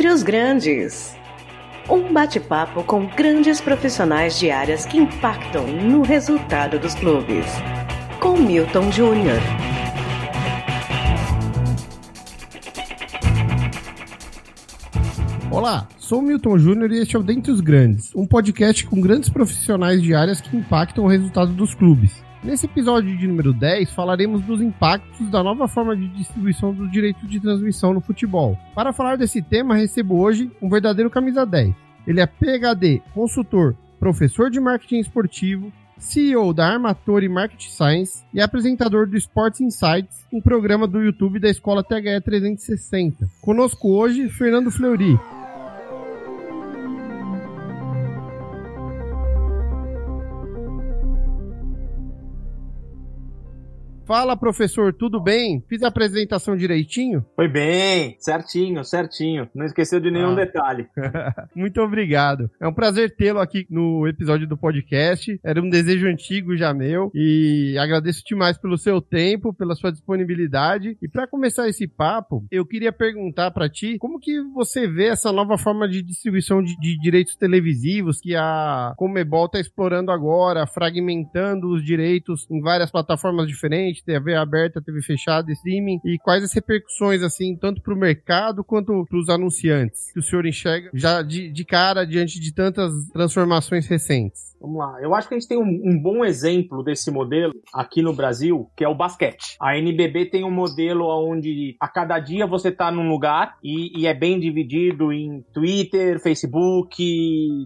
Dentre os Grandes. Um bate-papo com grandes profissionais de áreas que impactam no resultado dos clubes. Com Milton Júnior. Olá, sou Milton Júnior e este é o Dentre os Grandes, um podcast com grandes profissionais de áreas que impactam o resultado dos clubes. Nesse episódio de número 10, falaremos dos impactos da nova forma de distribuição dos direitos de transmissão no futebol. Para falar desse tema, recebo hoje um verdadeiro camisa 10. Ele é PhD, consultor, professor de marketing esportivo, CEO da Armatori Market Science e apresentador do Sports Insights, um programa do YouTube da Escola THE 360. Conosco hoje, Fernando Fleury, Fala, professor, tudo bem? Fiz a apresentação direitinho? Foi bem, certinho, certinho. Não esqueceu de nenhum ah. detalhe. Muito obrigado. É um prazer tê-lo aqui no episódio do podcast. Era um desejo antigo já meu e agradeço demais pelo seu tempo, pela sua disponibilidade. E para começar esse papo, eu queria perguntar para ti como que você vê essa nova forma de distribuição de, de direitos televisivos que a Comebol está explorando agora, fragmentando os direitos em várias plataformas diferentes TV aberta, TV fechada, streaming, e quais as repercussões, assim, tanto para o mercado quanto para os anunciantes, que o senhor enxerga já de, de cara diante de tantas transformações recentes? Vamos lá. Eu acho que a gente tem um, um, bom exemplo desse modelo aqui no Brasil, que é o basquete. A NBB tem um modelo onde a cada dia você está num lugar e, e, é bem dividido em Twitter, Facebook,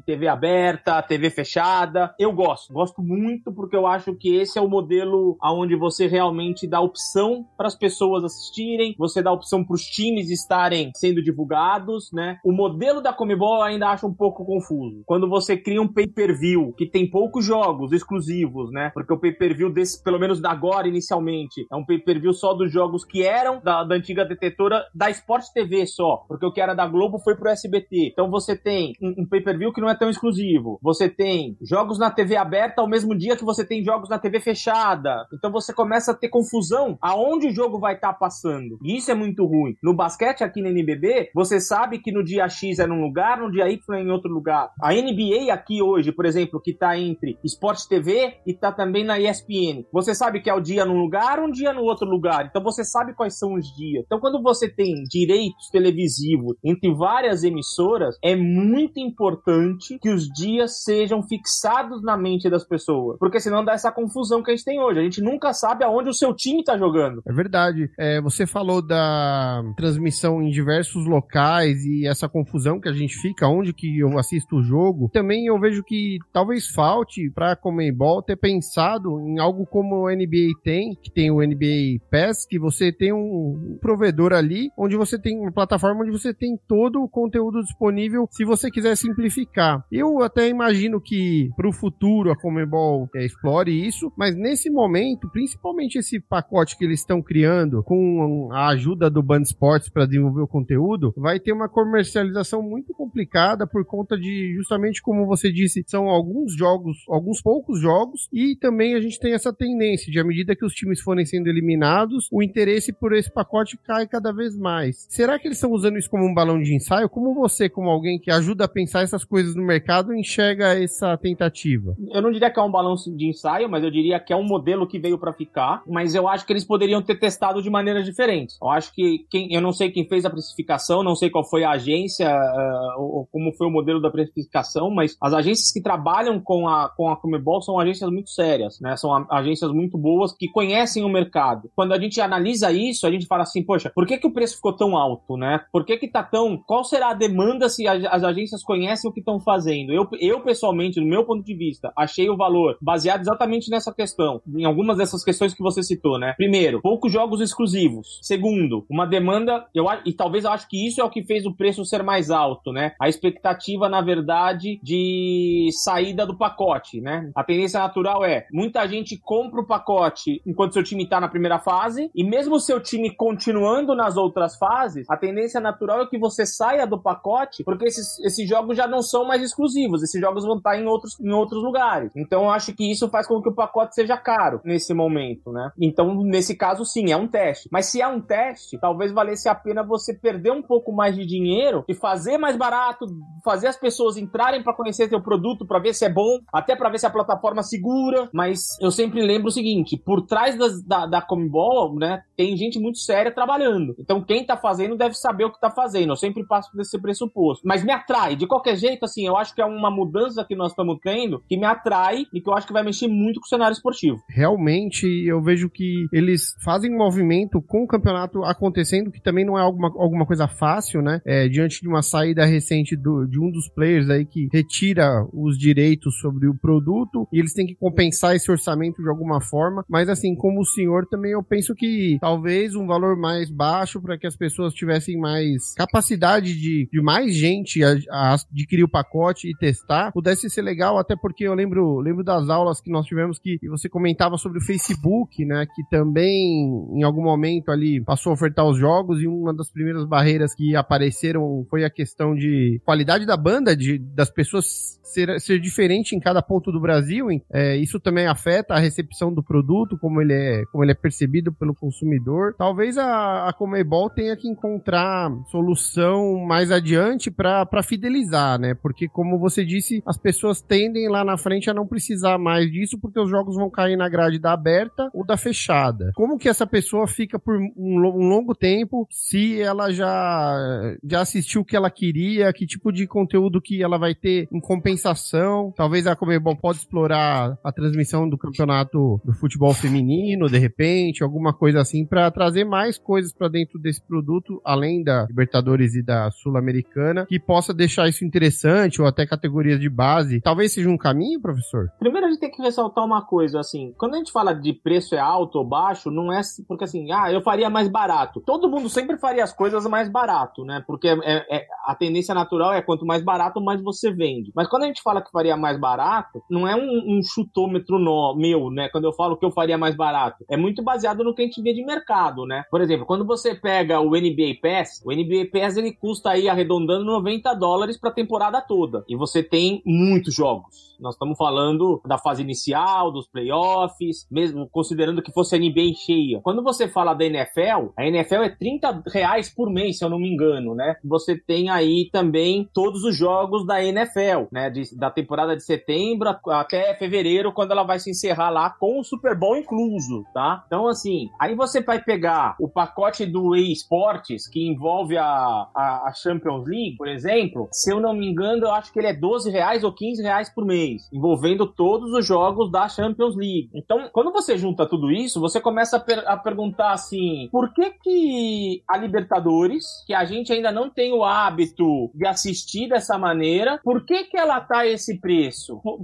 TV aberta, TV fechada. Eu gosto, gosto muito porque eu acho que esse é o modelo onde você realmente dá opção para as pessoas assistirem, você dá opção para os times estarem sendo divulgados, né? O modelo da Comebol eu ainda acho um pouco confuso. Quando você cria um pay-per-view que que tem poucos jogos exclusivos, né? Porque o pay-per-view desse, pelo menos da agora inicialmente, é um pay-per-view só dos jogos que eram da, da antiga detetora da Sport TV só, porque o que era da Globo foi pro SBT. Então você tem um, um pay-per-view que não é tão exclusivo. Você tem jogos na TV aberta ao mesmo dia que você tem jogos na TV fechada. Então você começa a ter confusão aonde o jogo vai estar tá passando. E isso é muito ruim. No basquete aqui na NBB, você sabe que no dia X é num lugar, no dia Y é em outro lugar. A NBA aqui hoje, por exemplo, que tá entre Sport TV e tá também na ESPN. Você sabe que é o dia num lugar, um dia no outro lugar. Então você sabe quais são os dias. Então quando você tem direitos televisivos entre várias emissoras, é muito importante que os dias sejam fixados na mente das pessoas, porque senão dá essa confusão que a gente tem hoje. A gente nunca sabe aonde o seu time tá jogando. É verdade. É, você falou da transmissão em diversos locais e essa confusão que a gente fica, onde que eu assisto o jogo. Também eu vejo que talvez talvez falte para a Comembol ter pensado em algo como o NBA tem, que tem o NBA Pass, que você tem um provedor ali, onde você tem uma plataforma onde você tem todo o conteúdo disponível se você quiser simplificar. Eu até imagino que para o futuro a Comembol é, explore isso, mas nesse momento, principalmente esse pacote que eles estão criando com a ajuda do Band Sports para desenvolver o conteúdo, vai ter uma comercialização muito complicada por conta de justamente como você disse, são alguns jogos, alguns poucos jogos, e também a gente tem essa tendência de, à medida que os times forem sendo eliminados, o interesse por esse pacote cai cada vez mais. Será que eles estão usando isso como um balão de ensaio? Como você, como alguém que ajuda a pensar essas coisas no mercado, enxerga essa tentativa? Eu não diria que é um balão de ensaio, mas eu diria que é um modelo que veio para ficar, mas eu acho que eles poderiam ter testado de maneiras diferentes. Eu acho que quem, eu não sei quem fez a precificação, não sei qual foi a agência uh, ou como foi o modelo da precificação, mas as agências que trabalham com a, com a Comebol são agências muito sérias, né? São agências muito boas que conhecem o mercado. Quando a gente analisa isso, a gente fala assim, poxa, por que, que o preço ficou tão alto, né? Por que que tá tão... Qual será a demanda se as agências conhecem o que estão fazendo? Eu, eu, pessoalmente, no meu ponto de vista, achei o valor baseado exatamente nessa questão, em algumas dessas questões que você citou, né? Primeiro, poucos jogos exclusivos. Segundo, uma demanda, eu, e talvez eu acho que isso é o que fez o preço ser mais alto, né? A expectativa, na verdade, de saída do do pacote, né? A tendência natural é muita gente compra o pacote enquanto seu time tá na primeira fase, e mesmo seu time continuando nas outras fases, a tendência natural é que você saia do pacote, porque esses, esses jogos já não são mais exclusivos, esses jogos vão estar em outros, em outros lugares. Então eu acho que isso faz com que o pacote seja caro nesse momento, né? Então, nesse caso, sim, é um teste. Mas se é um teste, talvez valesse a pena você perder um pouco mais de dinheiro e fazer mais barato, fazer as pessoas entrarem para conhecer seu produto, para ver se é bom, até para ver se a plataforma segura. Mas eu sempre lembro o seguinte: por trás das, da, da Comebol, né, tem gente muito séria trabalhando. Então, quem tá fazendo deve saber o que tá fazendo. Eu sempre passo desse pressuposto. Mas me atrai. De qualquer jeito, assim, eu acho que é uma mudança que nós estamos tendo que me atrai e que eu acho que vai mexer muito com o cenário esportivo. Realmente, eu vejo que eles fazem um movimento com o campeonato acontecendo, que também não é alguma, alguma coisa fácil, né? É, diante de uma saída recente do, de um dos players aí que retira os direitos sobre o produto e eles têm que compensar esse orçamento de alguma forma. Mas assim, como o senhor também, eu penso que talvez um valor mais baixo para que as pessoas tivessem mais capacidade de, de mais gente a, a adquirir o pacote e testar, pudesse ser legal, até porque eu lembro, lembro das aulas que nós tivemos que você comentava sobre o Facebook, né? Que também em algum momento ali passou a ofertar os jogos e uma das primeiras barreiras que apareceram foi a questão de qualidade da banda, de das pessoas ser, ser diferente em cada ponto do Brasil. É, isso também afeta a recepção do produto, como ele é, como ele é percebido pelo consumidor. Talvez a, a Comebol tenha que encontrar solução mais adiante para fidelizar, né? Porque, como você disse, as pessoas tendem lá na frente a não precisar mais disso porque os jogos vão cair na grade da aberta ou da fechada. Como que essa pessoa fica por um, um longo tempo se ela já, já assistiu o que ela queria, que tipo de conteúdo que ela vai ter em compensação? Talvez a Comebol pode explorar a transmissão do campeonato do futebol feminino, de repente, alguma coisa assim, para trazer mais coisas para dentro desse produto, além da Libertadores e da Sul-Americana, que possa deixar isso interessante ou até categorias de base. Talvez seja um caminho, professor? Primeiro a gente tem que ressaltar uma coisa, assim, quando a gente fala de preço é alto ou baixo, não é porque assim, ah, eu faria mais barato. Todo mundo sempre faria as coisas mais barato, né? Porque é, é, a tendência natural é quanto mais barato, mais você vende. Mas quando a gente fala que faria mais barato, não é um, um chutômetro no, meu, né? Quando eu falo que eu faria mais barato, é muito baseado no que a gente vê de mercado, né? Por exemplo, quando você pega o NBA Pass, o NBA Pass ele custa aí arredondando 90 dólares para a temporada toda. E você tem muitos jogos. Nós estamos falando da fase inicial, dos playoffs, mesmo considerando que fosse a NBA cheia. Quando você fala da NFL, a NFL é 30 reais por mês, se eu não me engano, né? Você tem aí também todos os jogos da NFL, né? De, da temporada de setembro até fevereiro, quando ela vai se encerrar lá com o Super Bowl incluso, tá? Então, assim, aí você vai pegar o pacote do eSports, que envolve a, a, a Champions League, por exemplo, se eu não me engano, eu acho que ele é 12 reais ou 15 reais por mês, envolvendo todos os jogos da Champions League. Então, quando você junta tudo isso, você começa a, per a perguntar assim, por que que a Libertadores, que a gente ainda não tem o hábito de assistir dessa maneira, por que que ela tá esse preço?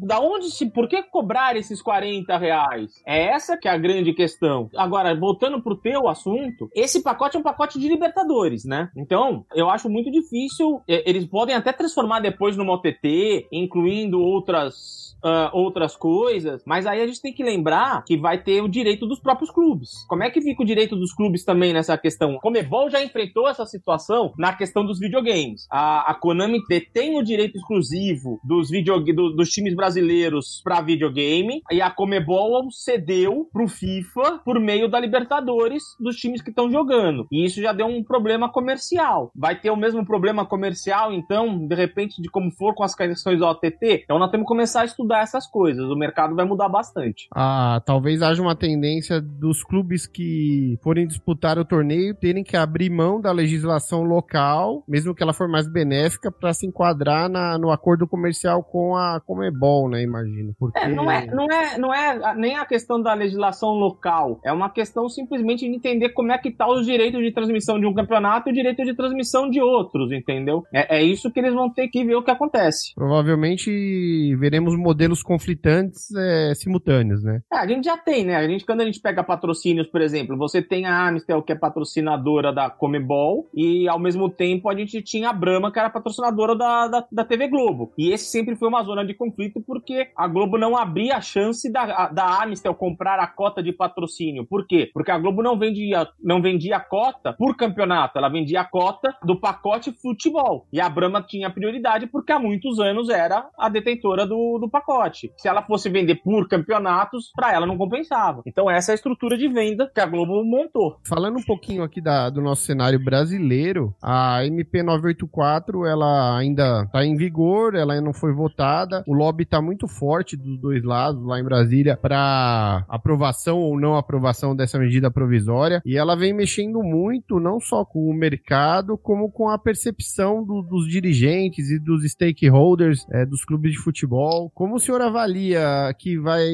Da onde se, por que cobrar esses 40 reais? É essa que é a grande questão. Agora, voltando pro teu assunto, esse pacote é um pacote de Libertadores, né? Então, eu acho muito difícil, eles podem até transformar depois numa OTT, incluindo outras uh, outras coisas, mas aí a gente tem que lembrar que vai ter o direito dos próprios clubes. Como é que fica o direito dos clubes também nessa questão? A Comebol já enfrentou essa situação na questão dos videogames. A, a Konami detém o direito exclusivo dos, video, do, dos times brasileiros para videogame e a Comebol cedeu pro FIFA por meio da Libertadores dos times que estão jogando. E isso já deu um problema comercial. Vai ter o mesmo problema comercial, então, de repente, de como for com as questões da OTT? Então nós temos que começar a estudar essas coisas. O mercado vai mudar bastante. Ah, talvez haja uma tendência dos clubes que forem disputar o torneio terem que abrir mão da legislação local, mesmo que ela for mais benéfica, para se enquadrar na, no acordo comercial com a Comebol, né? Imagino. Porque... É, não, é, não, é, não é nem a questão da legislação local. É uma questão simplesmente de entender como é que tá os direitos de transmissão de um campeonato e o direito de transmissão de outros, entendeu? É, é isso que eles vão ter que ver o que acontece. Provavelmente veremos modelos conflitantes é, simultâneos, né? É, a gente já tem, né? A gente, quando a gente pega patrocínios, por exemplo, você tem a Amistel, que é patrocinadora da Comebol, e ao mesmo tempo a gente tinha a Brahma, que era patrocinadora da, da, da, TV Globo. E esse sempre foi uma zona de conflito porque a Globo não abria a chance da, da Amistel comprar a cota de patrocínio. Por quê? Porque a Globo não vendia, não vendia a cota por campeonato, ela vendia a cota do pacote futebol. E a Brahma tinha prioridade porque há muitos anos era a detentora do, do pacote. Se ela fosse vender por campeonatos, para ela não compensava. Então essa é a estrutura de venda que a Globo montou. Falando um pouquinho aqui da, do nosso cenário brasileiro, a MP 984 ela ainda está em vigor, ela não foi votada. O lobby está muito forte dos dois lados lá em Brasília para aprovação ou não aprovação dessa medida provisória. E ela vem mexendo muito, não só com o mercado, como com a percepção do, dos dirigentes e dos stakeholders é, dos clubes de futebol. Como o senhor avalia que vai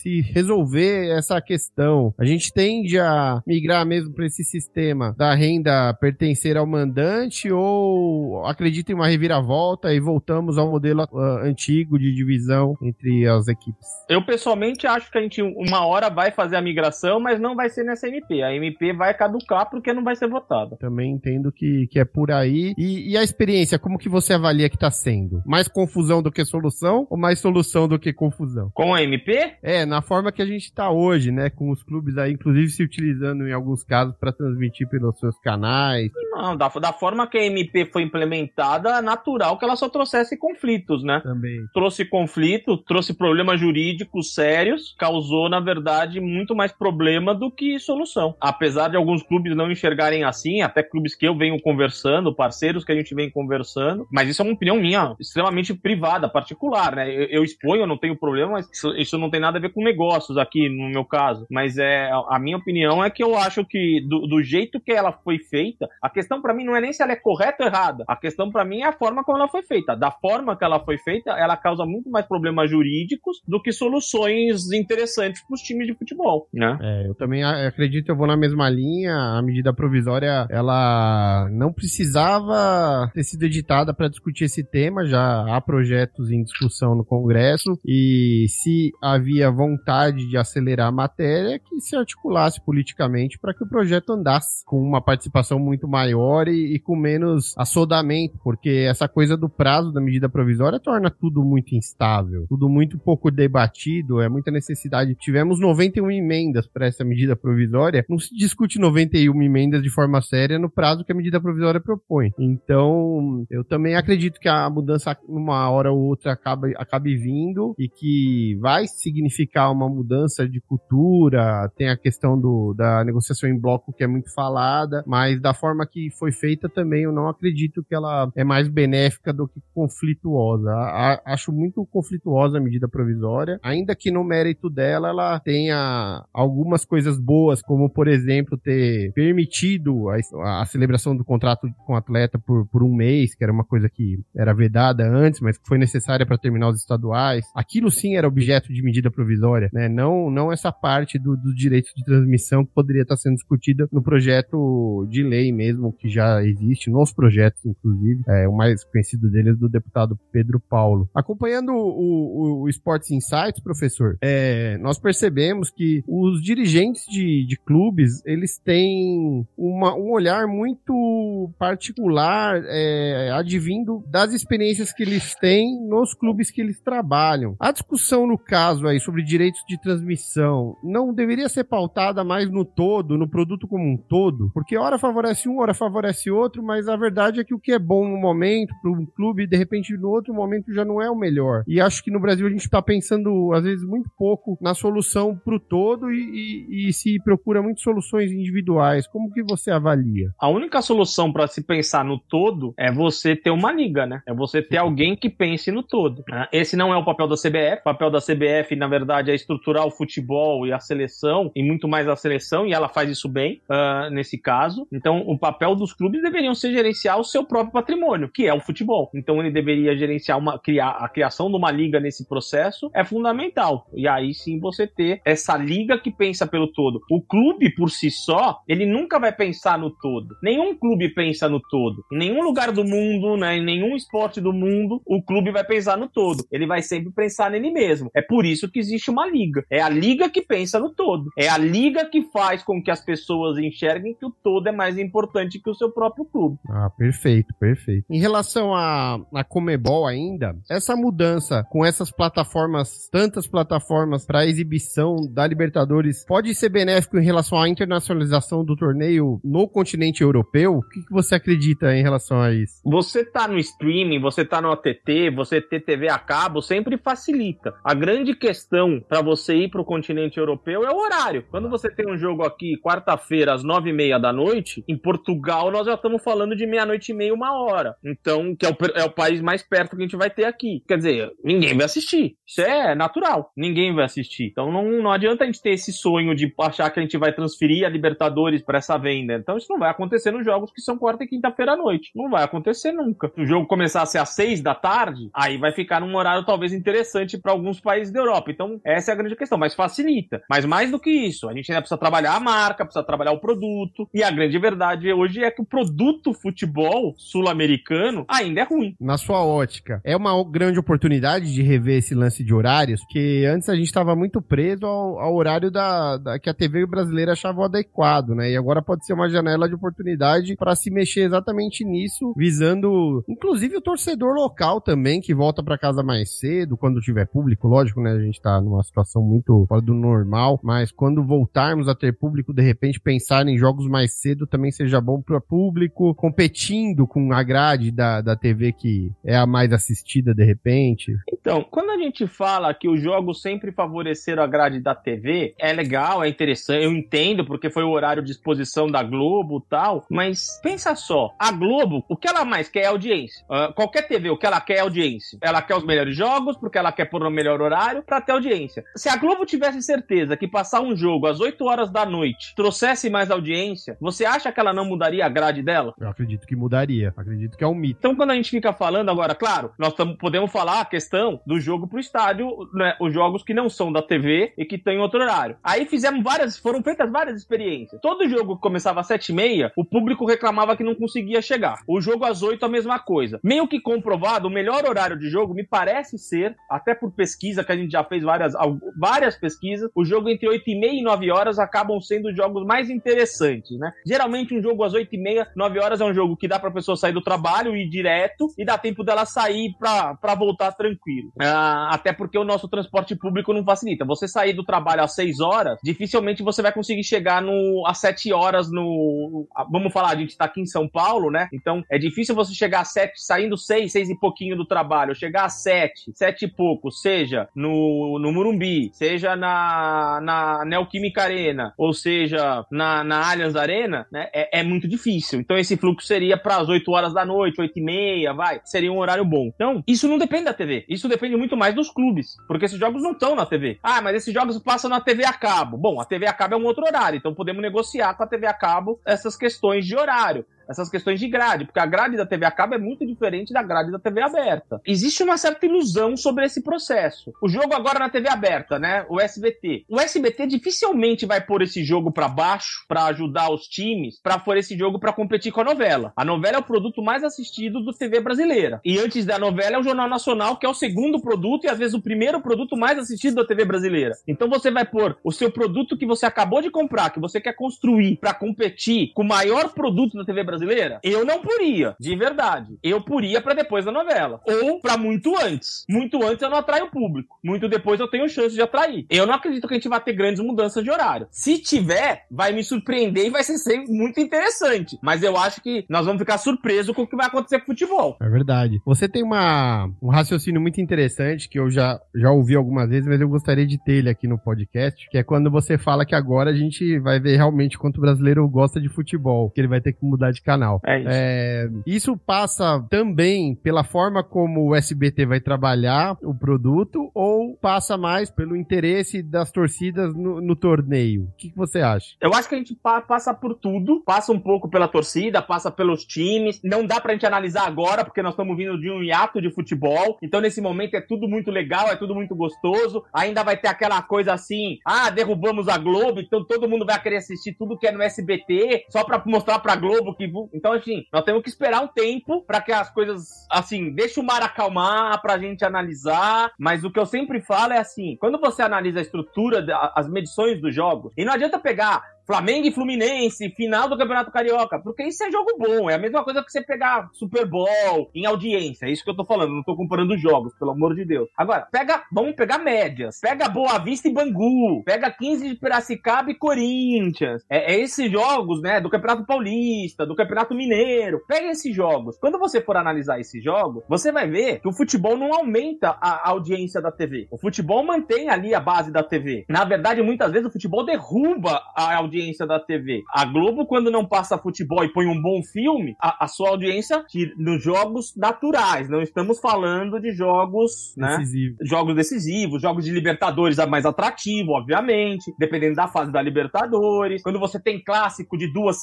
se resolver essa questão. A gente tende a migrar mesmo para esse sistema da renda pertencer ao mandante ou acredita em uma reviravolta e voltamos ao modelo uh, antigo de divisão entre as equipes? Eu pessoalmente acho que a gente uma hora vai fazer a migração, mas não vai ser nessa MP. A MP vai caducar porque não vai ser votada. Também entendo que, que é por aí. E, e a experiência, como que você avalia que está sendo? Mais confusão do que solução ou mais solução do que confusão? Com a MP? É, na forma que a gente está hoje, né? Com os clubes aí, inclusive se utilizando em alguns casos para transmitir pelos seus canais. Não, da, da forma que a MP foi implementada, é natural que ela só trouxesse conflitos, né? Também. Trouxe conflito, trouxe problemas jurídicos sérios, causou, na verdade, muito mais problema do que solução. Apesar de alguns clubes não enxergarem assim, até clubes que eu venho conversando, parceiros que a gente vem conversando, mas isso é uma opinião minha, extremamente privada, particular, né? Eu, eu exponho, eu não tenho problema, mas isso, isso não tem nada a ver com negócios aqui, no meu caso. Mas é a minha opinião é que eu acho que do, do jeito que ela foi feita, a questão para mim não é nem se ela é correta ou errada. A questão para mim é a forma como ela foi feita. Da forma que ela foi feita, ela causa muito mais problemas jurídicos do que soluções interessantes para os times de futebol, né? É, eu também acredito, eu vou na mesma linha. A medida provisória, ela não precisava ter sido editada para discutir esse tema. Já há projetos em discussão no Congresso e se havia vontade vontade de acelerar a matéria que se articulasse politicamente para que o projeto andasse com uma participação muito maior e, e, com menos assodamento, porque essa coisa do prazo da medida provisória torna tudo muito instável, tudo muito pouco debatido, é muita necessidade. Tivemos 91 emendas para essa medida provisória, não se discute 91 emendas de forma séria no prazo que a medida provisória propõe. Então, eu também acredito que a mudança, uma hora ou outra, acabe, acabe vindo e que vai significar uma mudança de cultura, tem a questão do, da negociação em bloco que é muito falada, mas da forma que foi feita também eu não acredito que ela é mais benéfica do que conflituosa. A, acho muito conflituosa a medida provisória, ainda que no mérito dela ela tenha algumas coisas boas, como por exemplo ter permitido a, a celebração do contrato com o atleta por, por um mês, que era uma coisa que era vedada antes, mas que foi necessária para terminar os estaduais. Aquilo sim era objeto de medida provisória né? Não, não essa parte do, do direito de transmissão que poderia estar sendo discutida no projeto de lei mesmo, que já existe, nos projetos, inclusive. É, o mais conhecido deles do deputado Pedro Paulo. Acompanhando o, o, o Sports Insights, professor, é, nós percebemos que os dirigentes de, de clubes, eles têm uma, um olhar muito particular, é, advindo das experiências que eles têm nos clubes que eles trabalham. A discussão, no caso aí, sobre direitos de transmissão não deveria ser pautada mais no todo, no produto como um todo? Porque hora favorece um, hora favorece outro, mas a verdade é que o que é bom no momento para um clube, de repente no outro momento já não é o melhor. E acho que no Brasil a gente está pensando, às vezes, muito pouco na solução para o todo e, e, e se procura muito soluções individuais. Como que você avalia? A única solução para se pensar no todo é você ter uma liga, né? É você ter alguém que pense no todo. Né? Esse não é o papel da CBF. O papel da CBF, na verdade, é estruturar o futebol e a seleção, e muito mais a seleção, e ela faz isso bem uh, nesse caso. Então, o papel dos clubes deveriam ser gerenciar o seu próprio patrimônio, que é o futebol. Então, ele deveria gerenciar uma, criar a criação de uma liga nesse processo é fundamental. E aí sim você ter essa liga que pensa pelo todo. O clube por si só, ele nunca vai pensar no todo. Nenhum clube pensa no todo. Em nenhum lugar do mundo, né, em nenhum esporte do mundo, o clube vai pensar no todo. Ele vai sempre pensar nele mesmo. É por isso que existe uma liga. É a liga que pensa no todo. É a liga que faz com que as pessoas enxerguem que o todo é mais importante que o seu próprio clube. Ah, perfeito, perfeito. Em relação a, a Comebol ainda, essa mudança com essas plataformas, tantas plataformas para exibição da Libertadores, pode ser benéfico em relação à internacionalização do torneio no continente europeu? O que, você acredita em relação a isso? Você tá no streaming, você tá no OTT, você ter TV a cabo, sempre facilita. A grande questão para você ir para o continente europeu é o horário. Quando você tem um jogo aqui quarta-feira às nove e meia da noite, em Portugal nós já estamos falando de meia-noite e meia, uma hora. Então, que é o, é o país mais perto que a gente vai ter aqui. Quer dizer, ninguém vai assistir. Isso é natural. Ninguém vai assistir. Então não, não adianta a gente ter esse sonho de achar que a gente vai transferir a Libertadores para essa venda. Então isso não vai acontecer nos jogos que são quarta e quinta-feira à noite. Não vai acontecer nunca. Se o jogo começar a ser às seis da tarde, aí vai ficar num horário talvez interessante para alguns países da Europa. Então essa é a grande questão. Mas facilita. Mas mais do que isso, a gente ainda precisa trabalhar a marca, precisa trabalhar o produto. E a grande verdade hoje é que o produto futebol sul-americano ainda é ruim. Na sua ótica, é uma grande oportunidade de rever esse lance de horários, porque antes a gente estava muito preso ao, ao horário da, da, que a TV brasileira achava adequado, né? E agora pode ser uma janela de oportunidade para se mexer exatamente nisso, visando inclusive o torcedor local também, que volta para casa mais cedo, quando tiver público, lógico, né? A gente tá numa situação muito fora do normal, mas quando voltarmos a ter público, de repente pensar em jogos mais cedo também seja bom para público, competindo com a grade da, da TV que é a mais assistida de repente. Então, quando a gente fala que os jogos sempre favoreceram a grade da TV, é legal, é interessante, eu entendo porque foi o horário de exposição da Globo tal, mas pensa só, a Globo, o que ela mais quer é audiência. Uh, qualquer TV, o que ela quer é audiência. Ela quer os melhores jogos, porque ela quer pôr no melhor horário para ter audiência. Se a Globo tivesse certeza que passar um jogo às 8 horas da noite trouxesse mais audiência, você acha que ela não mudaria a grade dela? Eu acredito que mudaria. Acredito que é um mito. Então, quando a gente fica falando agora, claro, nós tamo, podemos falar a questão do jogo pro estádio, né, os jogos que não são da TV e que tem outro horário. Aí fizemos várias, foram feitas várias experiências. Todo jogo que começava às 7h30, o público reclamava que não conseguia chegar. O jogo às 8 a mesma coisa. Meio que comprovado, o melhor horário de jogo me parece ser, até por pesquisa que a gente já fez várias, várias pesquisas, o jogo entre 8 e meia e 9 horas acabam sendo os jogos mais interessantes, né? Geralmente um jogo às 8 e meia, 9 horas é um jogo que dá pra pessoa sair do trabalho e ir direto e dá tempo dela sair pra, pra voltar tranquilo. Ah, até porque o nosso transporte público não facilita. Você sair do trabalho às 6 horas, dificilmente você vai conseguir chegar no, às 7 horas no. Vamos falar, a gente tá aqui em São Paulo, né? Então é difícil você chegar às 7, saindo 6, 6 e pouquinho do trabalho, chegar às 7, 7 e pouco, seja no, no Murumbi, seja na, na Neoquímica Arena, ou seja na, na Allianz Arena, né? É, é muito difícil. Então esse fluxo seria para as 8 horas da noite, 8 e meia, vai. Seria um horário bom. Então, isso não depende da TV. Isso depende muito mais dos clubes. Porque esses jogos não estão na TV. Ah, mas esses jogos passam na TV a cabo. Bom, a TV a cabo é um outro horário. Então podemos negociar com a TV a cabo essas questões de horário essas questões de grade, porque a grade da TV a cabo é muito diferente da grade da TV aberta. Existe uma certa ilusão sobre esse processo. O jogo agora na TV aberta, né? O SBT. O SBT dificilmente vai pôr esse jogo para baixo para ajudar os times para pôr esse jogo para competir com a novela. A novela é o produto mais assistido do TV brasileira. E antes da novela é o Jornal Nacional, que é o segundo produto e às vezes o primeiro produto mais assistido da TV brasileira. Então você vai pôr o seu produto que você acabou de comprar, que você quer construir para competir com o maior produto da TV brasileira brasileira? Eu não puria, de verdade. Eu puria para depois da novela. Ou para muito antes. Muito antes eu não atraio o público. Muito depois eu tenho chance de atrair. Eu não acredito que a gente vai ter grandes mudanças de horário. Se tiver, vai me surpreender e vai ser muito interessante. Mas eu acho que nós vamos ficar surpresos com o que vai acontecer com o futebol. É verdade. Você tem uma, um raciocínio muito interessante que eu já, já ouvi algumas vezes, mas eu gostaria de ter ele aqui no podcast, que é quando você fala que agora a gente vai ver realmente quanto o brasileiro gosta de futebol, que ele vai ter que mudar de canal. É isso. É, isso passa também pela forma como o SBT vai trabalhar o produto ou passa mais pelo interesse das torcidas no, no torneio? O que, que, você acha? Eu acho que a gente pa passa por tudo, passa um pouco pela torcida, passa pelos times. Não dá pra gente analisar agora, porque nós estamos vindo de um hiato de futebol. Então, nesse momento, é tudo muito legal, é tudo muito gostoso. Ainda vai ter aquela coisa assim: ah, derrubamos a Globo, então todo mundo vai querer assistir tudo que é no SBT, só pra mostrar pra Globo que vivo. Então, assim, nós temos que esperar um tempo para que as coisas, assim, deixe o mar acalmar pra gente analisar. Mas o que eu sempre falo é assim: quando você analisa a estrutura, as medições dos jogos, e não adianta pegar Flamengo e Fluminense, final do Campeonato Carioca, porque isso é jogo bom, é a mesma coisa que você pegar Super Bowl em audiência, é isso que eu tô falando, não tô comparando jogos, pelo amor de Deus. Agora, pega, vamos pegar médias, pega Boa Vista e Bangu, pega 15 de Piracicaba e Corinthians, é, é esses jogos, né, do Campeonato Paulista, do Campeonato Mineiro, pega esses jogos. Quando você for analisar esses jogos, você vai ver que o futebol não aumenta a audiência da TV, o futebol mantém ali a base da TV. Na verdade, muitas vezes o futebol derruba a audiência audiência da TV. A Globo, quando não passa futebol e põe um bom filme, a, a sua audiência nos jogos naturais. Não estamos falando de jogos, né? Jogos decisivos, jogos de Libertadores é mais atrativo, obviamente, dependendo da fase da Libertadores. Quando você tem clássico de duas,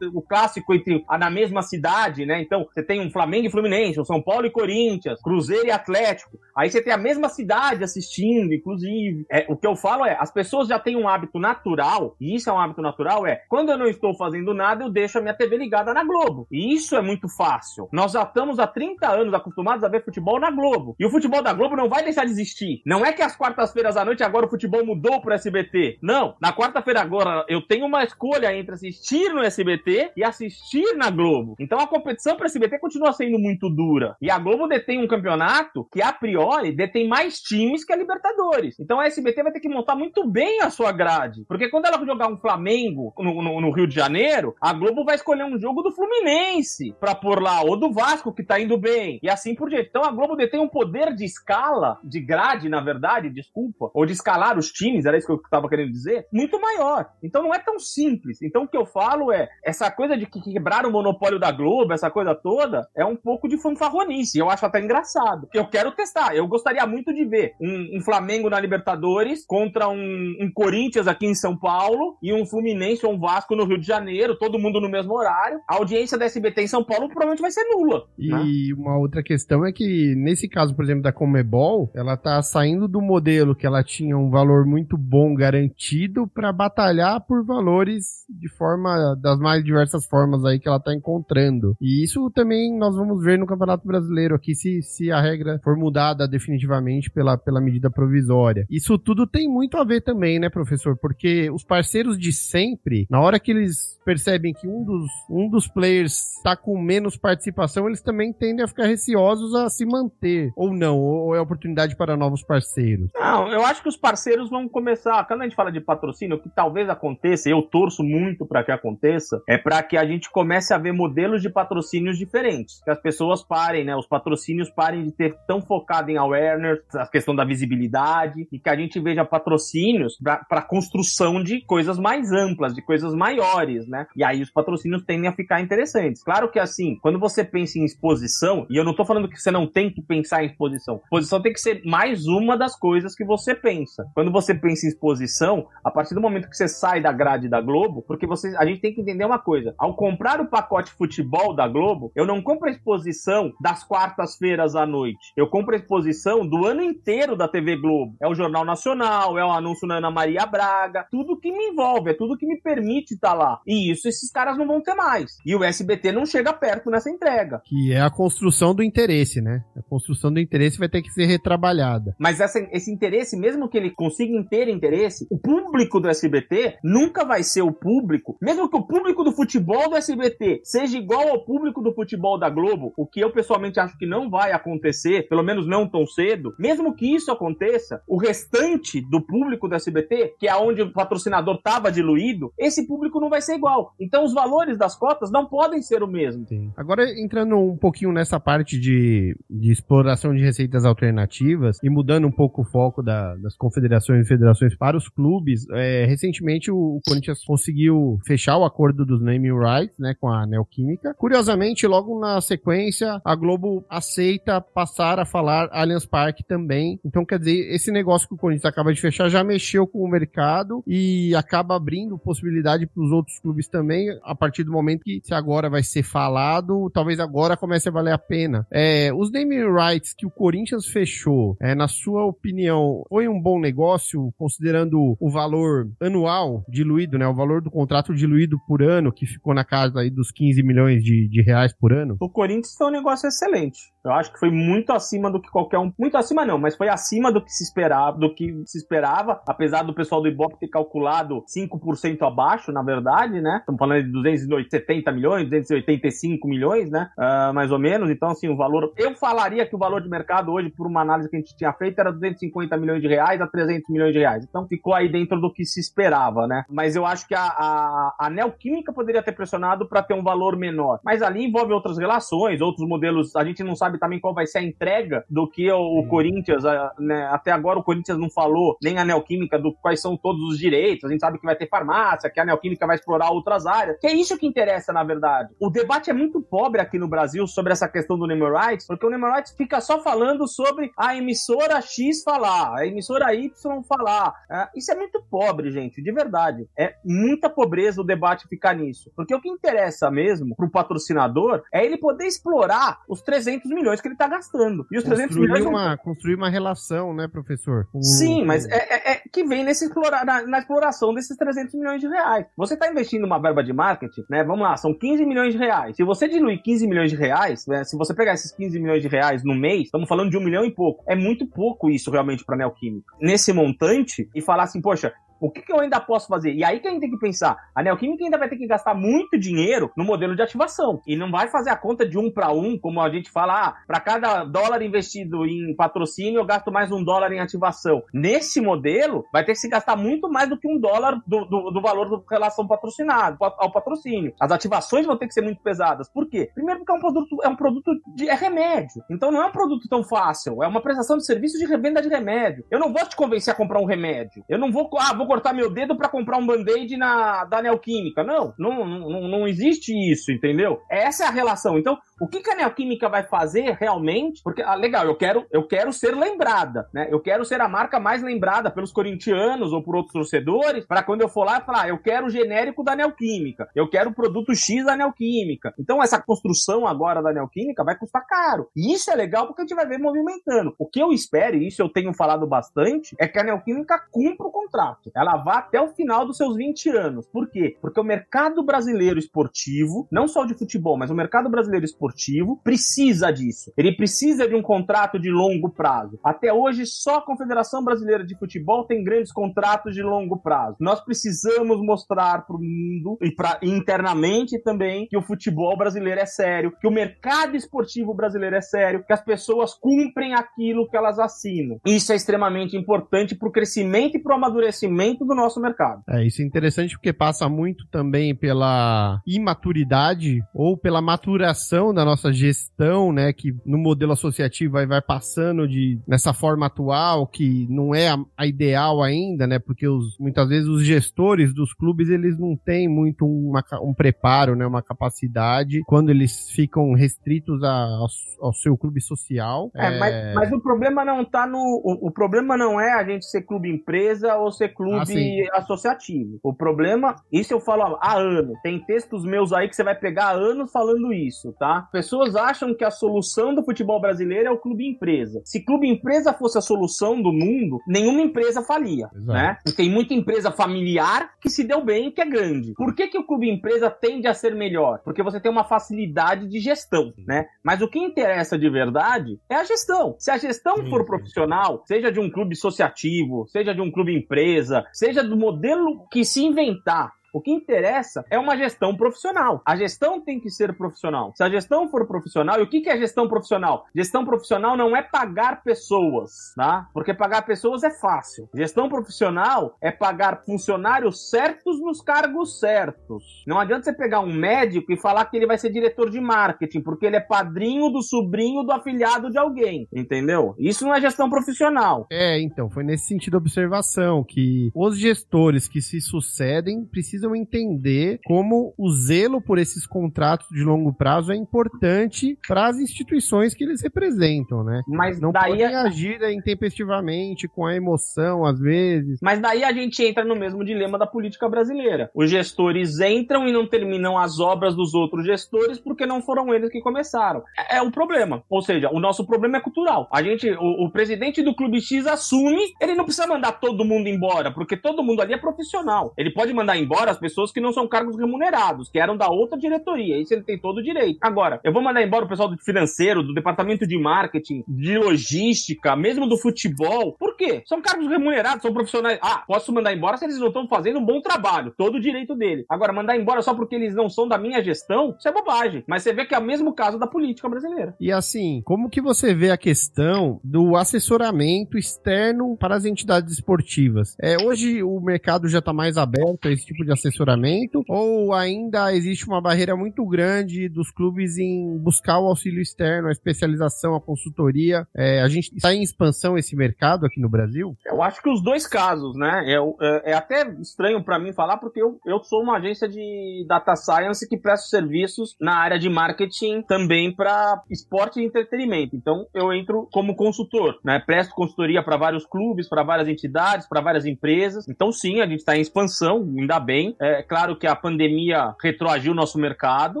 o clássico entre na mesma cidade, né? Então, você tem um Flamengo e Fluminense, um São Paulo e Corinthians, Cruzeiro e Atlético. Aí você tem a mesma cidade assistindo, inclusive. É, o que eu falo é, as pessoas já têm um hábito natural, e isso é um hábito natural é, quando eu não estou fazendo nada, eu deixo a minha TV ligada na Globo. E isso é muito fácil. Nós já estamos há 30 anos acostumados a ver futebol na Globo. E o futebol da Globo não vai deixar de existir. Não é que às quartas-feiras à noite agora o futebol mudou pro SBT. Não. Na quarta-feira agora eu tenho uma escolha entre assistir no SBT e assistir na Globo. Então a competição para SBT continua sendo muito dura. E a Globo detém um campeonato que a priori detém mais times que a Libertadores. Então a SBT vai ter que montar muito bem a sua grade. Porque quando ela jogar um Flamengo domingo no, no, no, Rio de Janeiro, a Globo vai escolher um jogo do Fluminense pra pôr lá, ou do Vasco, que tá indo bem, e assim por diante. Então a Globo detém um poder de escala, de grade, na verdade, desculpa, ou de escalar os times, era isso que eu tava querendo dizer, muito maior. Então não é tão simples. Então o que eu falo é, essa coisa de que quebrar o monopólio da Globo, essa coisa toda, é um pouco de fanfarronice. Eu acho até engraçado. Eu quero testar. Eu gostaria muito de ver um, um Flamengo na Libertadores contra um, um Corinthians aqui em São Paulo e um Fluminense Fluminense ou um Vasco no Rio de Janeiro, todo mundo no mesmo horário, a audiência da SBT em São Paulo provavelmente vai ser nula. E né? uma outra questão é que, nesse caso, por exemplo, da Comebol, ela tá saindo do modelo que ela tinha um valor muito bom garantido para batalhar por valores de forma, das mais diversas formas aí que ela tá encontrando. E isso também nós vamos ver no Campeonato Brasileiro aqui, se, se a regra for mudada definitivamente pela, pela medida provisória. Isso tudo tem muito a ver também, né, professor? Porque os parceiros de 100 sempre, na hora que eles percebem que um dos, um dos players está com menos participação, eles também tendem a ficar receosos a se manter. Ou não, ou é oportunidade para novos parceiros. Não, eu acho que os parceiros vão começar. Quando a gente fala de patrocínio, o que talvez aconteça, eu torço muito para que aconteça, é para que a gente comece a ver modelos de patrocínios diferentes. Que as pessoas parem, né? Os patrocínios parem de ter tão focado em awareness, a questão da visibilidade, e que a gente veja patrocínios para construção de coisas mais amplas amplas, de coisas maiores, né? E aí os patrocínios tendem a ficar interessantes. Claro que assim, quando você pensa em exposição, e eu não tô falando que você não tem que pensar em exposição, exposição tem que ser mais uma das coisas que você pensa. Quando você pensa em exposição, a partir do momento que você sai da grade da Globo, porque você, a gente tem que entender uma coisa, ao comprar o pacote futebol da Globo, eu não compro a exposição das quartas-feiras à noite. Eu compro a exposição do ano inteiro da TV Globo. É o Jornal Nacional, é o anúncio na Ana Maria Braga, tudo que me envolve, é tudo que me permite estar tá lá. E isso esses caras não vão ter mais. E o SBT não chega perto nessa entrega. Que é a construção do interesse, né? A construção do interesse vai ter que ser retrabalhada. Mas essa, esse interesse, mesmo que ele consiga ter interesse, o público do SBT nunca vai ser o público, mesmo que o público do futebol do SBT seja igual ao público do futebol da Globo, o que eu pessoalmente acho que não vai acontecer, pelo menos não tão cedo, mesmo que isso aconteça, o restante do público do SBT, que é onde o patrocinador estava diluído, esse público não vai ser igual. Então os valores das cotas não podem ser o mesmo. Sim. Agora, entrando um pouquinho nessa parte de, de exploração de receitas alternativas e mudando um pouco o foco da, das confederações e federações para os clubes, é, recentemente o, Corinthians conseguiu fechar o acordo dos naming rights, né, com a Neoquímica. Curiosamente, logo na sequência, a Globo aceita passar a falar Allianz Parque também. Então, quer dizer, esse negócio que o Corinthians acaba de fechar já mexeu com o mercado e acaba abrindo possibilidade para os outros clubes também, a partir do momento que se agora vai ser falado, talvez agora comece a valer a pena. É, os naming rights que o Corinthians fechou, é, na sua opinião, foi um bom negócio, considerando o valor anual diluído, né? O valor do contrato diluído por ano, que ficou na casa aí dos 15 milhões de, de reais por ano? O Corinthians foi um negócio excelente. Eu acho que foi muito acima do que qualquer um. Muito acima não, mas foi acima do que se esperava, do que se esperava, apesar do pessoal do Ibope ter calculado 5% abaixo, na verdade, né? Estamos falando de 270 milhões, 285 milhões, né? Uh, mais ou menos. Então, assim, o valor. Eu falaria que o valor de mercado hoje, por uma análise que a gente tinha feito, era 250 milhões de reais a 300 milhões de reais. Então, ficou aí dentro do que se esperava, né? Mas eu acho que a, a, a Neoquímica poderia ter pressionado para ter um valor menor. Mas ali envolve outras relações, outros modelos. A gente não sabe também qual vai ser a entrega do que o, Corinthians, né, até agora o Corinthians não falou, nem a Neoquímica, do quais são todos os direitos. A gente sabe que vai ter farmácia, que a Neoquímica vai explorar outras áreas. Que é isso que interessa, na verdade. O debate é muito pobre aqui no Brasil sobre essa questão do name rights, porque o name rights fica só falando sobre a emissora X falar, a emissora Y falar. É, isso é muito pobre, gente, de verdade. É muita pobreza o debate ficar nisso. Porque o que interessa mesmo pro patrocinador é ele poder explorar os 300 milhões que ele está gastando. E os construir 300 milhões. Uma, Construir uma relação, né, professor? Sim, mas é, é, é, que vem nesse explorar, na, na, exploração desses 300 milhões de reais. Você está investindo uma verba de marketing, né? Vamos lá, são 15 milhões de reais. Se você diluir 15 milhões de reais, né, se você pegar esses 15 milhões de reais no mês, estamos falando de um milhão e pouco. É muito pouco isso realmente para Neoquímica. Nesse montante, e falar assim, poxa, o que, que, eu ainda posso fazer? E aí que a gente tem que pensar. A Neoquímica ainda vai ter que gastar muito dinheiro no modelo de ativação. E não vai fazer a conta de um para um, como a gente fala, ah, para cada dólar investido em patrocínio, eu gasto mais um dólar em ativação. Nesse modelo, vai ter que se gastar muito mais do que um dólar do, do, do valor da relação patrocinado ao patrocínio. As ativações vão ter que ser muito pesadas. Por quê? Primeiro porque é um produto, é um produto de é remédio. Então não é um produto tão fácil. É uma prestação de serviço de revenda de remédio. Eu não vou te convencer a comprar um remédio. Eu não vou, ah, vou vou cortar meu dedo para comprar um band-aid na da Neoquímica. Não, não, não, não existe isso, entendeu? Essa é a relação. Então, o que, que a Neoquímica vai fazer realmente? Porque, ah, legal, eu quero, eu quero ser lembrada, né? Eu quero ser a marca mais lembrada pelos corintianos ou por outros torcedores, para quando eu for lá falar, ah, eu quero o genérico da Neoquímica, eu quero o produto X da Neoquímica. Então, essa construção agora da Neoquímica vai custar caro. E isso é legal porque a gente vai ver movimentando. O que eu espero, e isso eu tenho falado bastante, é que a Neoquímica cumpra o contrato. Ela vá até o final dos seus 20 anos. Por quê? Porque o mercado brasileiro esportivo, não só de futebol, mas o mercado brasileiro esportivo, esportivo precisa disso. Ele precisa de um contrato de longo prazo. Até hoje, só a Confederação Brasileira de Futebol tem grandes contratos de longo prazo. Nós precisamos mostrar para o mundo e pra, internamente também que o futebol brasileiro é sério, que o mercado esportivo brasileiro é sério, que as pessoas cumprem aquilo que elas assinam. Isso é extremamente importante para o crescimento e para o amadurecimento do nosso mercado. É, isso é interessante porque passa muito também pela imaturidade ou pela maturação da nossa gestão, né, que no modelo associativo aí vai passando de nessa forma atual que não é a, a ideal ainda, né, porque os, muitas vezes os gestores dos clubes eles não têm muito uma, um preparo, né, uma capacidade quando eles ficam restritos a, ao, ao, seu clube social. É, é... Mas, mas, o problema não tá no, o, o, problema não é a gente ser clube empresa ou ser clube ah, associativo. O problema, isso eu falo há anos. Tem textos meus aí que você vai pegar há anos falando isso, tá? Pessoas acham que a solução do futebol brasileiro é o clube empresa. Se clube empresa fosse a solução do mundo, nenhuma empresa falia, Exato. né? Tem muita empresa familiar que se deu bem, que é grande. Por que, que o clube empresa tende a ser melhor? Porque você tem uma facilidade de gestão, né? Mas o que interessa de verdade é a gestão. Se a gestão sim, for sim. profissional, seja de um clube associativo, seja de um clube empresa, seja do modelo que se inventar, o que interessa é uma gestão profissional. A gestão tem que ser profissional. Se a gestão for profissional, e o que é gestão profissional? Gestão profissional não é pagar pessoas, tá? Porque pagar pessoas é fácil. Gestão profissional é pagar funcionários certos nos cargos certos. Não adianta você pegar um médico e falar que ele vai ser diretor de marketing, porque ele é padrinho do sobrinho do afiliado de alguém, entendeu? Isso não é gestão profissional. É, então, foi nesse sentido a observação que os gestores que se sucedem precisam precisam entender como o zelo por esses contratos de longo prazo é importante para as instituições que eles representam, né? Mas Não daí podem agir intempestivamente, com a emoção, às vezes. Mas daí a gente entra no mesmo dilema da política brasileira. Os gestores entram e não terminam as obras dos outros gestores porque não foram eles que começaram. É, é um problema. Ou seja, o nosso problema é cultural. A gente, o, o presidente do Clube X assume, ele não precisa mandar todo mundo embora, porque todo mundo ali é profissional. Ele pode mandar embora as pessoas que não são cargos remunerados, que eram da outra diretoria. Isso ele tem todo o direito. Agora, eu vou mandar embora o pessoal do financeiro, do departamento de marketing, de logística, mesmo do futebol. Por quê? São cargos remunerados, são profissionais. Ah, posso mandar embora se eles não estão fazendo um bom trabalho. Todo o direito dele. Agora, mandar embora só porque eles não são da minha gestão, isso é bobagem. Mas você vê que é o mesmo caso da política brasileira. E assim, como que você vê a questão do assessoramento externo para as entidades esportivas? É, hoje o mercado já está mais aberto a esse tipo de assessoramento ou ainda existe uma barreira muito grande dos clubes em buscar o auxílio externo, a especialização, a consultoria? É, a gente está em expansão esse mercado aqui no Brasil? Eu acho que os dois casos, né? É, é, é até estranho para mim falar porque eu, eu sou uma agência de data science que presta serviços na área de marketing também para esporte e entretenimento. Então eu entro como consultor, né? Presto consultoria para vários clubes, para várias entidades, para várias empresas. Então sim, a gente está em expansão, ainda bem. É claro que a pandemia retroagiu o nosso mercado,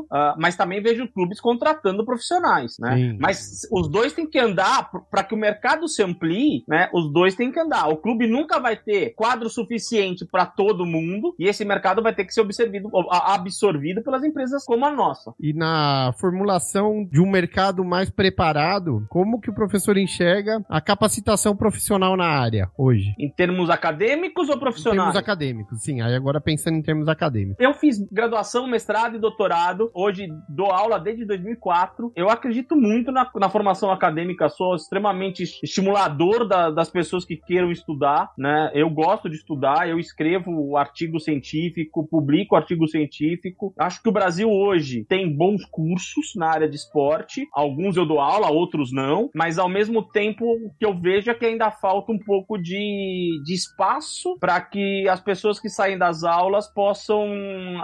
uh, mas também vejo clubes contratando profissionais, né? Sim. Mas os dois têm que andar para que o mercado se amplie, né? Os dois têm que andar. O clube nunca vai ter quadro suficiente para todo mundo e esse mercado vai ter que ser absorvido, absorvido pelas empresas como a nossa. E na formulação de um mercado mais preparado, como que o professor enxerga a capacitação profissional na área hoje? Em termos acadêmicos ou profissionais? Em termos acadêmicos, sim. Aí agora pensando em termos acadêmicos. Eu fiz graduação, mestrado e doutorado. Hoje dou aula desde 2004. Eu acredito muito na, na formação acadêmica. Sou extremamente estimulador da, das pessoas que queiram estudar, né? Eu gosto de estudar. Eu escrevo artigo científico, publico artigo científico. Acho que o Brasil hoje tem bons cursos na área de esporte. Alguns eu dou aula, outros não. Mas ao mesmo tempo, que eu vejo é que ainda falta um pouco de, de espaço para que as pessoas que saem das aulas possam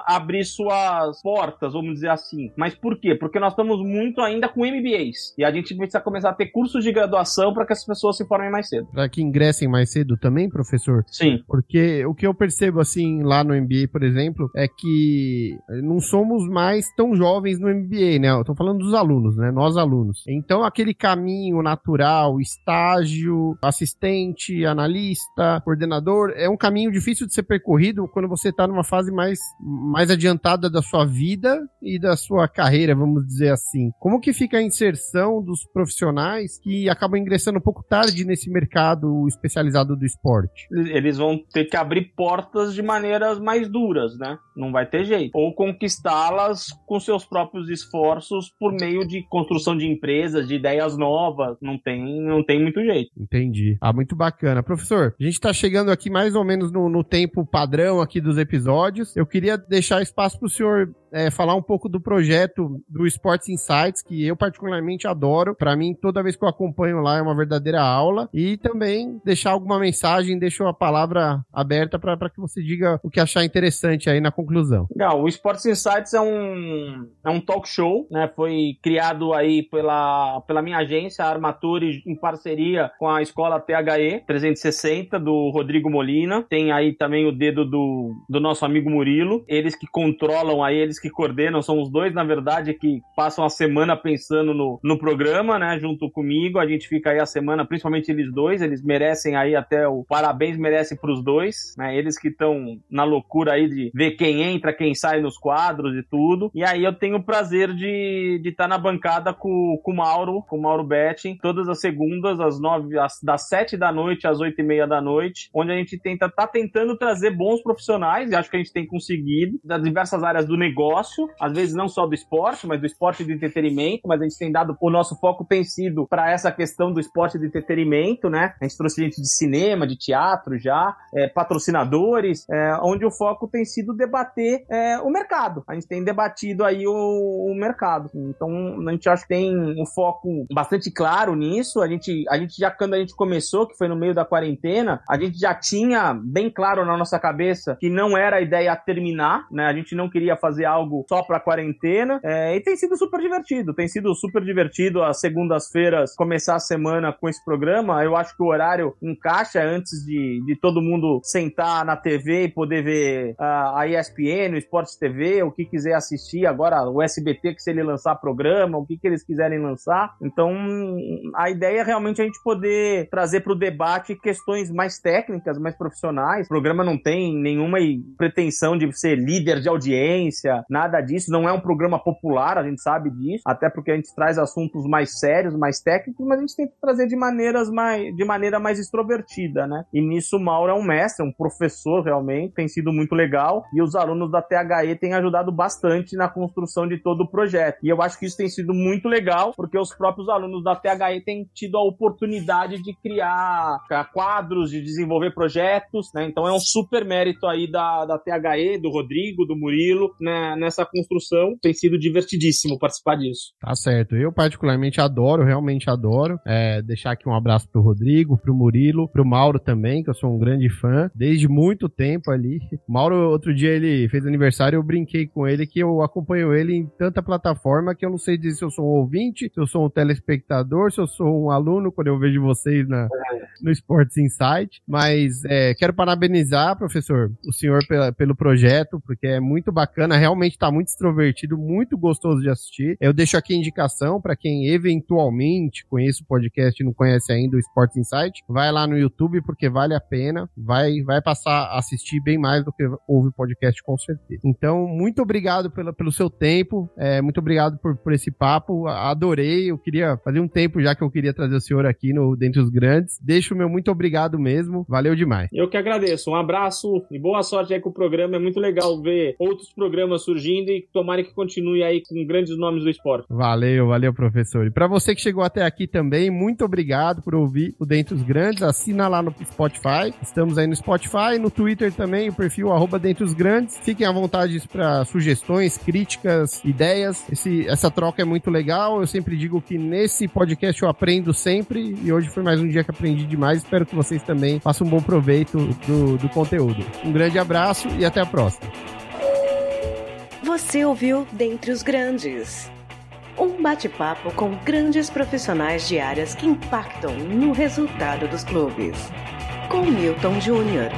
abrir suas portas, vamos dizer assim. Mas por quê? Porque nós estamos muito ainda com MBAs. E a gente precisa começar a ter cursos de graduação para que as pessoas se formem mais cedo. Para que ingressem mais cedo também, professor? Sim. Porque o que eu percebo, assim, lá no MBA, por exemplo, é que não somos mais tão jovens no MBA, né? Eu tô falando dos alunos, né? Nós alunos. Então, aquele caminho natural, estágio, assistente, analista, coordenador, é um caminho difícil de ser percorrido quando você está numa fase mais, mais adiantada da sua vida e da sua carreira, vamos dizer assim. Como que fica a inserção dos profissionais que acabam ingressando um pouco tarde nesse mercado especializado do esporte? Eles vão ter que abrir portas de maneiras mais duras, né? Não vai ter jeito. Ou conquistá-las com seus próprios esforços por meio de construção de empresas, de ideias novas. Não tem, não tem muito jeito. Entendi. Ah, muito bacana. Professor, a gente está chegando aqui mais ou menos no, no tempo padrão aqui dos episódios. Eu queria deixar espaço para o senhor é, falar um pouco do projeto do Sports Insights, que eu particularmente adoro. Para mim, toda vez que eu acompanho lá é uma verdadeira aula. E também deixar alguma mensagem, deixo a palavra aberta para que você diga o que achar interessante aí na conclusão. Legal, o Sports Insights é um, é um talk show, né? Foi criado aí pela, pela minha agência, a em parceria com a escola THE 360 do Rodrigo Molina. Tem aí também o dedo do, do nosso amigo Murilo. Eles que controlam aí, eles que coordenam, são os dois, na verdade, que passam a semana pensando no, no programa, né, junto comigo. A gente fica aí a semana, principalmente eles dois, eles merecem aí até o parabéns merecem pros dois, né, eles que estão na loucura aí de ver quem entra, quem sai nos quadros e tudo. E aí eu tenho o prazer de estar tá na bancada com, com o Mauro, com o Mauro Betting, todas as segundas, às nove, às, das sete da noite às oito e meia da noite, onde a gente tenta, tá tentando trazer bons profissionais, e acho que a gente tem conseguido, das diversas áreas do negócio negócio, às vezes não só do esporte, mas do esporte de entretenimento, mas a gente tem dado, o nosso foco tem sido para essa questão do esporte de entretenimento, né? A gente trouxe gente de cinema, de teatro já, é, patrocinadores, é, onde o foco tem sido debater é, o mercado. A gente tem debatido aí o, o, mercado. Então, a gente acha que tem um foco bastante claro nisso. A gente, a gente já, quando a gente começou, que foi no meio da quarentena, a gente já tinha bem claro na nossa cabeça que não era a ideia terminar, né? A gente não queria fazer algo só para quarentena. É, e tem sido super divertido. Tem sido super divertido as segundas-feiras começar a semana com esse programa. Eu acho que o horário encaixa antes de, de todo mundo sentar na TV e poder ver uh, a ESPN, o Esporte TV, o que quiser assistir. Agora, o SBT, que se ele lançar programa, o que, que eles quiserem lançar. Então, a ideia é realmente a gente poder trazer para o debate questões mais técnicas, mais profissionais. O programa não tem nenhuma pretensão de ser líder de audiência, nada disso. Não é um programa popular, a gente sabe disso, até porque a gente traz assuntos mais sérios, mais técnicos, mas a gente tenta trazer de maneiras mais, de maneira mais extrovertida, né? E nisso o Mauro é um mestre, um professor realmente, tem sido muito legal e os alunos da THE têm ajudado bastante na construção de todo o projeto. E eu acho que isso tem sido muito legal, porque os próprios alunos da THE têm tido a oportunidade de criar quadros, de desenvolver projetos, né? Então é um super mérito aí da, da THE, do Rodrigo, do Murilo, né? Nessa construção. Tem sido divertidíssimo participar disso. Tá certo. Eu particularmente adoro, realmente adoro. É, deixar aqui um abraço pro Rodrigo, pro Murilo, pro Mauro também, que eu sou um grande fã, desde muito tempo ali. Mauro, outro dia ele fez aniversário, eu brinquei com ele que eu acompanho ele em tanta plataforma que eu não sei dizer se eu sou um ouvinte, se eu sou um telespectador, se eu sou um aluno quando eu vejo vocês na, no Sports Insight. Mas é, quero parabenizar, professor, o senhor pela, pelo projeto, porque é muito bacana, realmente está muito extrovertido, muito gostoso de assistir. Eu deixo aqui a indicação para quem eventualmente conhece o podcast e não conhece ainda o Sports Insight, vai lá no YouTube porque vale a pena, vai, vai passar a assistir bem mais do que ouve o podcast com certeza. Então, muito obrigado pela, pelo seu tempo, é, muito obrigado por, por esse papo, adorei, eu queria fazer um tempo já que eu queria trazer o senhor aqui no Dentre os Grandes. Deixo o meu muito obrigado mesmo, valeu demais. Eu que agradeço, um abraço e boa sorte aí com o programa, é muito legal ver outros programas surgindo e tomara que continue aí com grandes nomes do esporte. Valeu, valeu professor. E para você que chegou até aqui também, muito obrigado por ouvir o Dentre Grandes, assina lá no Spotify, estamos aí no Spotify, no Twitter também, o perfil arroba Grandes, fiquem à vontade para sugestões, críticas, ideias, Esse, essa troca é muito legal, eu sempre digo que nesse podcast eu aprendo sempre e hoje foi mais um dia que aprendi demais. Espero que vocês também façam um bom proveito do, do conteúdo. Um grande abraço e até a próxima. Você ouviu Dentre os Grandes. Um bate-papo com grandes profissionais de áreas que impactam no resultado dos clubes. Com Milton Júnior.